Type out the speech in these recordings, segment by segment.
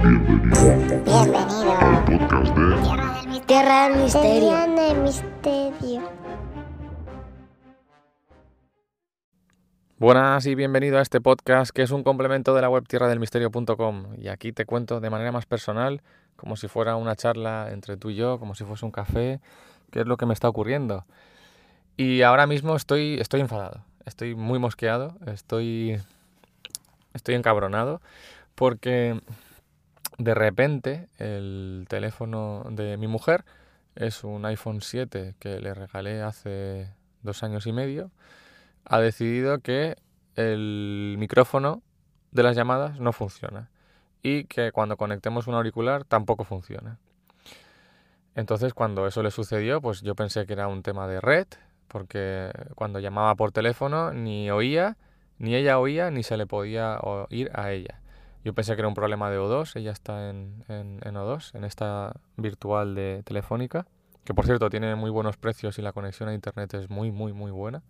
Bienvenido Bienvenido. al podcast de Tierra del Misterio. Tierra del misterio. Buenas y bienvenido a este podcast que es un complemento de la web tierradelmisterio.com y aquí te cuento de manera más personal, como si fuera una charla entre tú y yo, como si fuese un café, qué es lo que me está ocurriendo. Y ahora mismo estoy, estoy enfadado, estoy muy mosqueado, estoy, estoy encabronado porque de repente el teléfono de mi mujer es un iPhone 7 que le regalé hace dos años y medio ha decidido que el micrófono de las llamadas no funciona y que cuando conectemos un auricular tampoco funciona. Entonces cuando eso le sucedió, pues yo pensé que era un tema de red, porque cuando llamaba por teléfono ni oía, ni ella oía, ni se le podía oír a ella. Yo pensé que era un problema de O2, ella está en, en, en O2, en esta virtual de Telefónica, que por cierto tiene muy buenos precios y la conexión a internet es muy, muy, muy buena.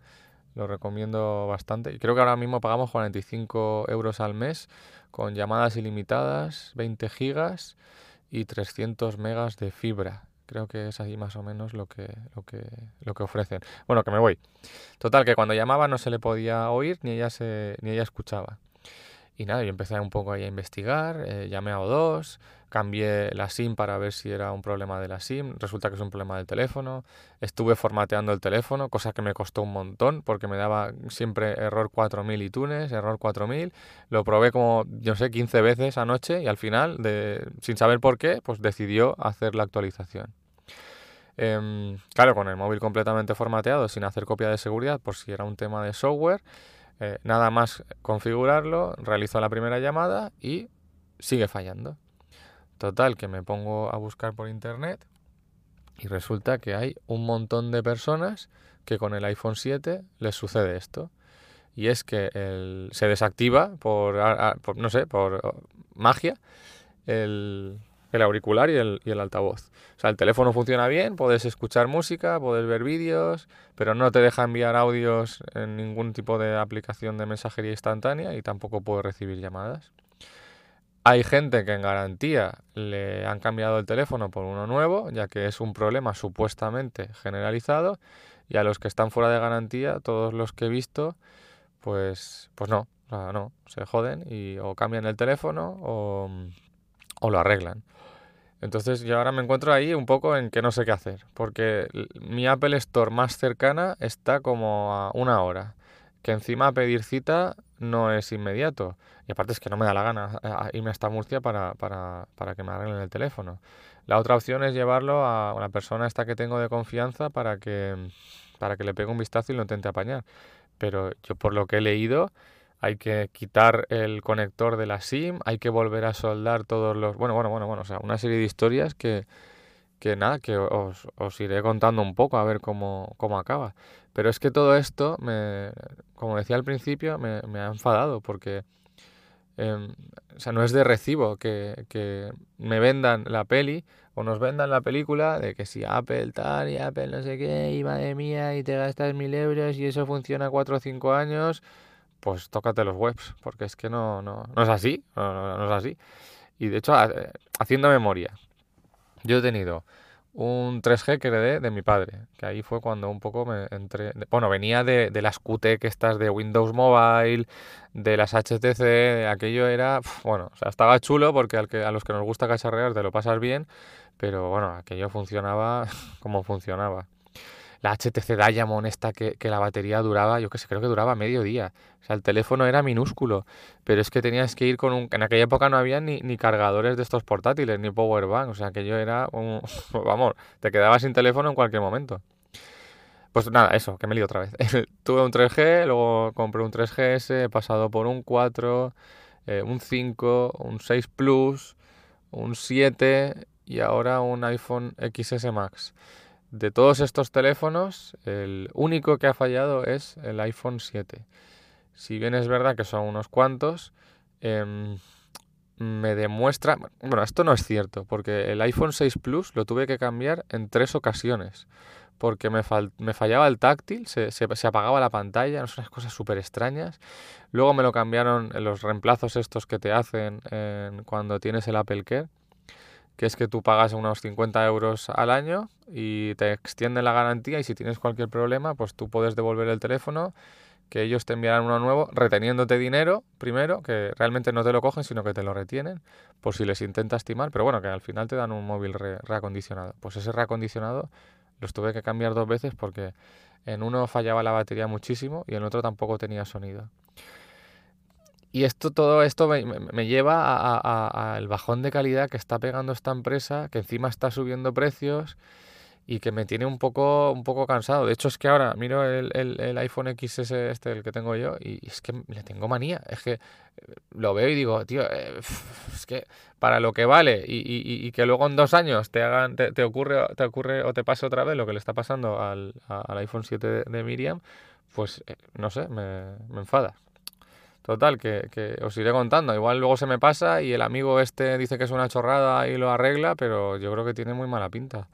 Lo recomiendo bastante. Y creo que ahora mismo pagamos 45 euros al mes con llamadas ilimitadas, 20 gigas y 300 megas de fibra. Creo que es ahí más o menos lo que, lo que, lo que ofrecen. Bueno, que me voy. Total, que cuando llamaba no se le podía oír ni ella, se, ni ella escuchaba. Y nada, yo empecé un poco ahí a investigar, eh, llamé a O2, cambié la SIM para ver si era un problema de la SIM, resulta que es un problema del teléfono, estuve formateando el teléfono, cosa que me costó un montón porque me daba siempre error 4000 iTunes, error 4000, lo probé como, yo sé, 15 veces anoche y al final, de, sin saber por qué, pues decidió hacer la actualización. Eh, claro, con el móvil completamente formateado, sin hacer copia de seguridad, por si era un tema de software, eh, nada más configurarlo, realizo la primera llamada y sigue fallando. Total, que me pongo a buscar por internet y resulta que hay un montón de personas que con el iPhone 7 les sucede esto. Y es que se desactiva por, por, no sé, por magia el, el auricular y el, y el, altavoz. O sea, el teléfono funciona bien, puedes escuchar música, puedes ver vídeos, pero no te deja enviar audios en ningún tipo de aplicación de mensajería instantánea y tampoco puedes recibir llamadas. Hay gente que en garantía le han cambiado el teléfono por uno nuevo, ya que es un problema supuestamente generalizado, y a los que están fuera de garantía, todos los que he visto, pues, pues no, no, se joden y o cambian el teléfono o, o lo arreglan. Entonces yo ahora me encuentro ahí un poco en que no sé qué hacer, porque mi Apple Store más cercana está como a una hora, que encima pedir cita no es inmediato, y aparte es que no me da la gana irme hasta Murcia para, para, para que me arreglen el teléfono. La otra opción es llevarlo a una persona esta que tengo de confianza para que, para que le pegue un vistazo y lo intente apañar. Pero yo por lo que he leído, hay que quitar el conector de la SIM, hay que volver a soldar todos los... Bueno, bueno, bueno, bueno, o sea, una serie de historias que, que nada, que os, os, iré contando un poco a ver cómo, cómo acaba. Pero es que todo esto, me, como decía al principio, me, me ha enfadado porque... Eh, o sea, no es de recibo que, que, me vendan la peli o nos vendan la película de que si Apple tal y Apple no sé qué, y madre mía, y te gastas mil euros y eso funciona cuatro o cinco años pues tócate los webs, porque es que no, no, no es así, no, no, es así. Y de hecho, haciendo memoria, yo he tenido un 3G que heredé de mi padre, que ahí fue cuando un poco me entré, bueno, venía de, de las QT que estás de Windows Mobile, de las HTC, aquello era, bueno, o sea, estaba chulo porque al que, a los que nos gusta cacharrear te lo pasas bien, pero bueno, aquello funcionaba como funcionaba la HTC Diamond esta que, que, la batería duraba, yo que sé, creo que duraba medio día. O sea, el teléfono era minúsculo, pero es que tenías que ir con un... En aquella época no había ni, ni cargadores de estos portátiles, ni power bank, o sea, aquello era un... Vamos, te quedabas sin teléfono en cualquier momento. Pues nada, eso, que me lío otra vez. Tuve un 3G, luego compré un 3GS, he pasado por un 4, eh, un 5, un 6 Plus, un 7 y ahora un iPhone XS Max. De todos estos teléfonos, el único que ha fallado es el iPhone 7. Si bien es verdad que son unos cuantos, eh, me demuestra... Bueno, esto no es cierto, porque el iPhone 6 Plus lo tuve que cambiar en tres ocasiones, porque me, fallaba el táctil, se, apagaba la pantalla, son unas cosas súper extrañas. Luego me lo cambiaron los reemplazos estos que te hacen cuando tienes el Apple Care, que es que tú pagas unos 50 euros al año y te extienden la garantía y si tienes cualquier problema, pues tú puedes devolver el teléfono que ellos te enviarán uno nuevo reteniéndote dinero primero, que realmente no te lo cogen, sino que te lo retienen, por si les intentas timar, pero bueno, que al final te dan un móvil reacondicionado. Pues ese reacondicionado los tuve que cambiar dos veces porque en uno fallaba la batería muchísimo y en otro tampoco tenía sonido. Y esto, todo esto me, lleva al bajón de calidad que está pegando esta empresa, que encima está subiendo precios y que me tiene un poco, un poco cansado. De hecho, es que ahora miro el, el, iPhone XS este, el que tengo yo, y es que le tengo manía. Es que eh, lo veo y digo, tío, eh, es que para lo que vale y, y, y, que luego en dos años te hagan, te, ocurre, te ocurre o te pase otra vez lo que le está pasando al, al iPhone 7 de, Miriam, pues eh, no sé, me, me enfada. Total, que, que, os iré contando. Igual luego se me pasa y el amigo este dice que es una chorrada y lo arregla, pero yo creo que tiene muy mala pinta.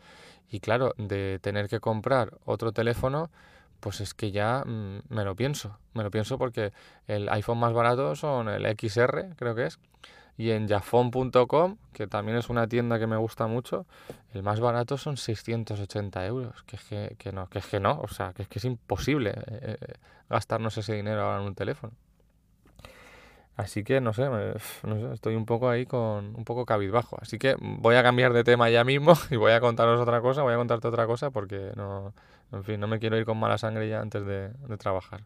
Y claro, de tener que comprar otro teléfono, pues es que ya mm, me lo pienso. Me lo pienso porque el iPhone más barato son el XR, creo que es. Y en jafon.com, que también es una tienda que me gusta mucho, el más barato son 680 euros. Que es que, no, que es que no, o sea, que es que es imposible eh, eh, gastarnos ese dinero ahora en un teléfono. Así que no sé, no sé, estoy un poco ahí con un poco cabizbajo. Así que voy a cambiar de tema ya mismo y voy a contaros otra cosa, voy a contarte otra cosa porque no, en fin, no me quiero ir con mala sangre ya antes de, trabajar.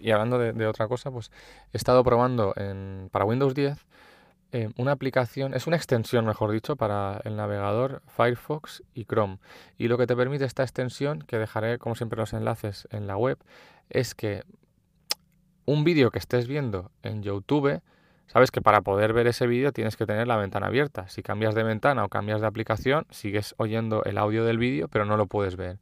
Y hablando de, otra cosa, pues he estado probando en, para Windows 10 eh, una aplicación, es una extensión, mejor dicho, para el navegador Firefox y Chrome. Y lo que te permite esta extensión, que dejaré como siempre los enlaces en la web, es que un vídeo que estés viendo en YouTube, sabes que para poder ver ese vídeo tienes que tener la ventana abierta. Si cambias de ventana o cambias de aplicación, sigues oyendo el audio del vídeo, pero no lo puedes ver.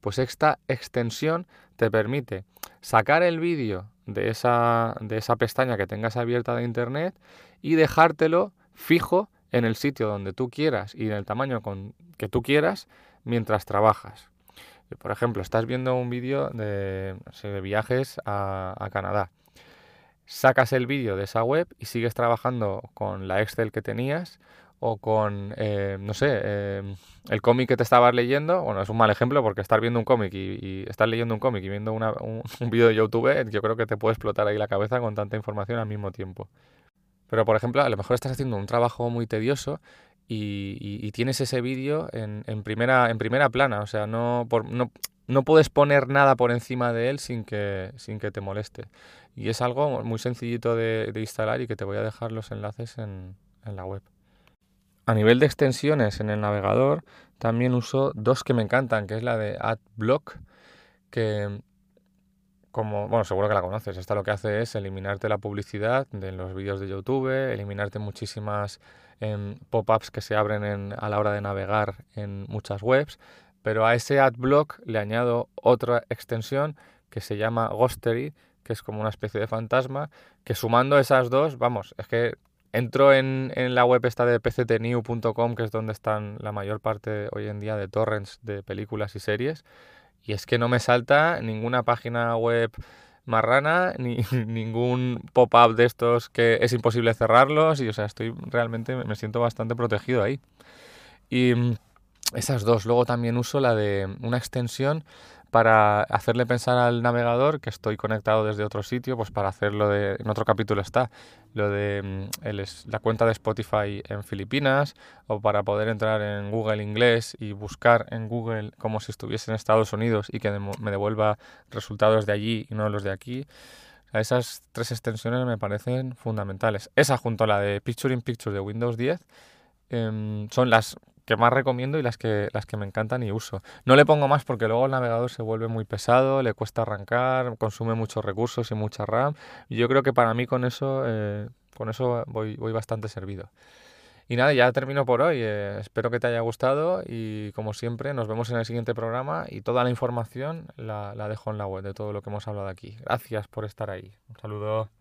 Pues esta extensión te permite sacar el vídeo de esa, de esa pestaña que tengas abierta de internet y dejártelo fijo en el sitio donde tú quieras y en el tamaño con, que tú quieras mientras trabajas. Por ejemplo, estás viendo un vídeo de, viajes a, Canadá. Sacas el vídeo de esa web y sigues trabajando con la Excel que tenías o con, eh, no sé, eh, el cómic que te estabas leyendo. Bueno, es un mal ejemplo porque estar viendo un cómic y, estar leyendo un cómic y viendo un, un vídeo de YouTube, yo creo que te puede explotar ahí la cabeza con tanta información al mismo tiempo. Pero, por ejemplo, a lo mejor estás haciendo un trabajo muy tedioso y, tienes ese vídeo en, en, primera, en primera plana, o sea, no, no, no, puedes poner nada por encima de él sin que, sin que te moleste. Y es algo muy sencillito de, instalar y que te voy a dejar los enlaces en, en la web. A nivel de extensiones en el navegador, también uso dos que me encantan, que es la de AdBlock, que bueno, seguro que la conoces. Esta lo que hace es eliminarte la publicidad de los vídeos de YouTube, eliminarte muchísimas em, pop-ups que se abren a la hora de navegar en muchas webs. Pero a ese adblock le añado otra extensión que se llama Ghostery, que es como una especie de fantasma, que sumando esas dos, vamos, es que entro en, en la web esta de pctnew.com, que es donde están la mayor parte hoy en día de torrents de películas y series, y es que no me salta ninguna página web marrana, ni ningún pop-up de estos que es imposible cerrarlos. Y o sea, estoy realmente me siento bastante protegido ahí. Y mm, esas dos. Luego también uso la de una extensión para hacerle pensar al navegador que estoy conectado desde otro sitio, pues para hacerlo de, en otro capítulo está, lo de mm, la cuenta de Spotify en Filipinas, o para poder entrar en Google Inglés y buscar en Google como si estuviese en Estados Unidos y que me devuelva resultados de allí y no los de aquí. Esas tres extensiones me parecen fundamentales. Esa junto a la de Picture in Picture de Windows 10 em, son las que más recomiendo y las que, las que me encantan y uso. No le pongo más porque luego el navegador se vuelve muy pesado, le cuesta arrancar, consume muchos recursos y mucha RAM. Yo creo que para mí con eso, eh, con eso voy, voy bastante servido. Y nada, ya termino por hoy. Eh, espero que te haya gustado y como siempre nos vemos en el siguiente programa y toda la información la, la dejo en la web de todo lo que hemos hablado aquí. Gracias por estar ahí. Un saludo.